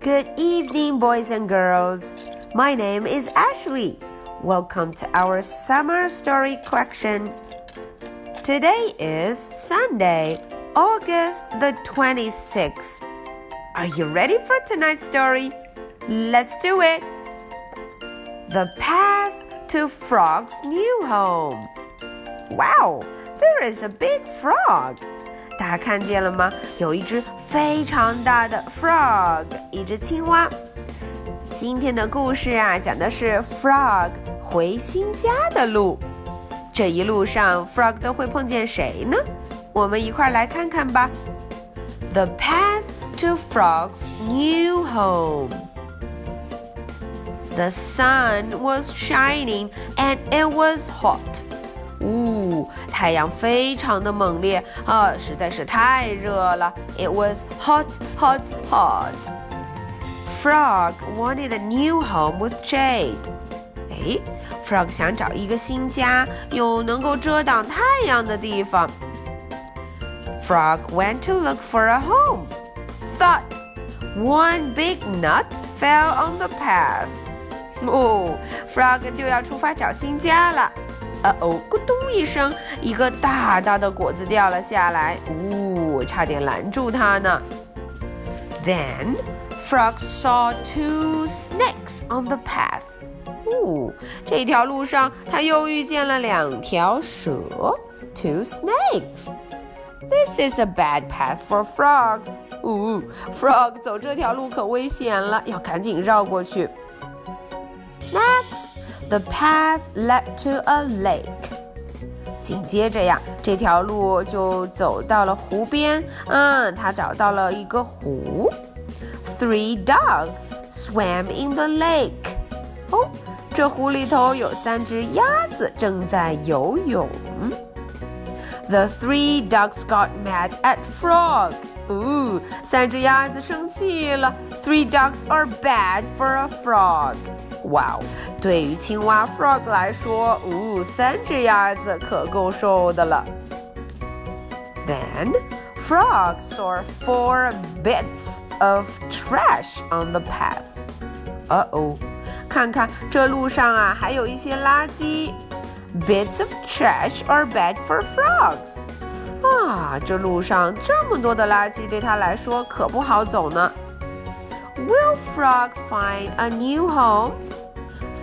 Good evening, boys and girls. My name is Ashley. Welcome to our summer story collection. Today is Sunday, August the 26th. Are you ready for tonight's story? Let's do it. The path to Frog's new home. Wow, there is a big frog. 大家看见了吗？有一只非常大的 frog，一只青蛙。今天的故事啊，讲的是 frog 回新家的路。这一路上，frog 都会碰见谁呢？我们一块来看看吧。The path to Frog's new home. The sun was shining and it was hot. 呜，太阳非常的猛烈啊，实在是太热了。It was hot, hot, hot. Frog wanted a new home with shade. 哎，Frog 想找一个新家，有能够遮挡太阳的地方。Frog went to look for a home. Thought one big nut fell on the path. 哦，Frog 就要出发找新家了。 呃哦，咕咚一声，一个大大的果子掉了下来，呜，差点拦住它呢。Then Frog saw two snakes on the path. 哦，这条路上他又遇见了两条蛇，two snakes. This is a bad path for frogs. 呜，Frog 走这条路可危险了，要赶紧绕过去。Next. The path led to a lake. 紧接着呀，这条路就走到了湖边。嗯，他找到了一个湖。Three dogs swam in the lake. 哦，这湖里头有三只鸭子正在游泳。The three ducks got mad at Frog. 哦，三只鸭子生气了。Three ducks are bad for a frog. 哇哦，对于青蛙 frog 来说，呜，三只鸭子可够受的了。Then frog saw four bits of trash on the path. 呃哦，看看这路上啊，还有一些垃圾。Bits of trash are bad for frogs. 啊，这路上这么多的垃圾，对他来说可不好走呢。Will Frog find a new home?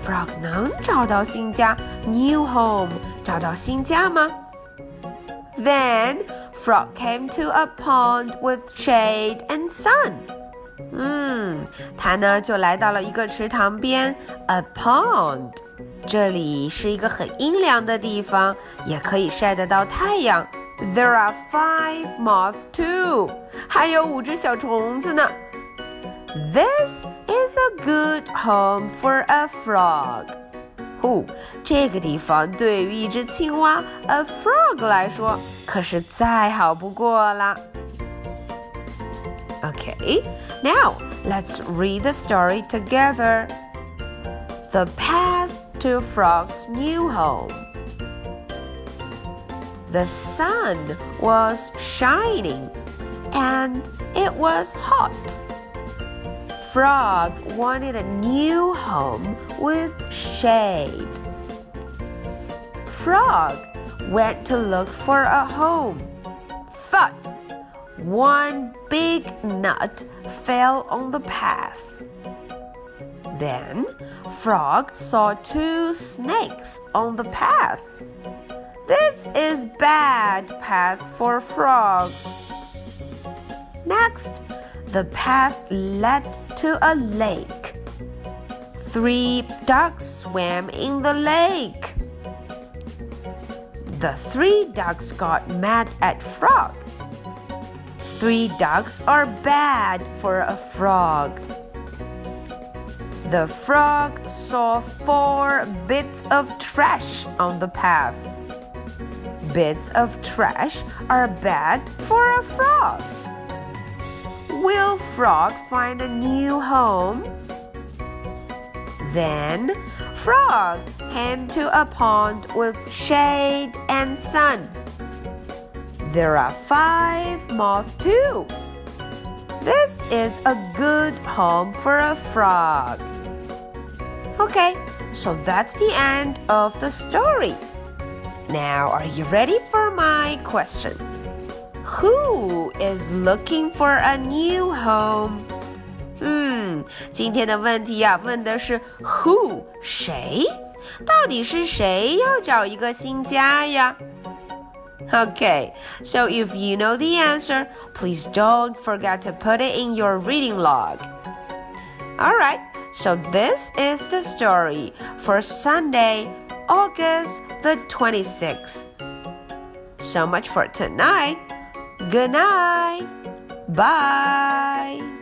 Frog 能找到新家，new home 找到新家吗？Then Frog came to a pond with shade and sun. 嗯，他呢就来到了一个池塘边，a pond。这里是一个很阴凉的地方，也可以晒得到太阳。There are five moths too，还有五只小虫子呢。 This is a good home for a frog. 哦，这个地方对于一只青蛙 a frog 来说可是再好不过啦。Okay, now let's read the story together. The path to Frog's new home. The sun was shining and it was hot. Frog wanted a new home with shade. Frog went to look for a home. Thud! One big nut fell on the path. Then Frog saw two snakes on the path. This is bad path for frogs. Next, the path led to a lake. Three ducks swam in the lake. The three ducks got mad at Frog. Three ducks are bad for a frog. The frog saw four bits of trash on the path. Bits of trash are bad for a frog. Frog find a new home? Then Frog came to a pond with shade and sun. There are five moths too. This is a good home for a frog. Okay, so that's the end of the story. Now, are you ready for my question? Who is looking for a new home? 嗯，今天的问题呀、啊，问的是 who 谁？到底是谁要找一个新家呀？Okay, so if you know the answer, please don't forget to put it in your reading log. Alright, so this is the story for Sunday, August the 26th. So much for tonight. Good night. Bye.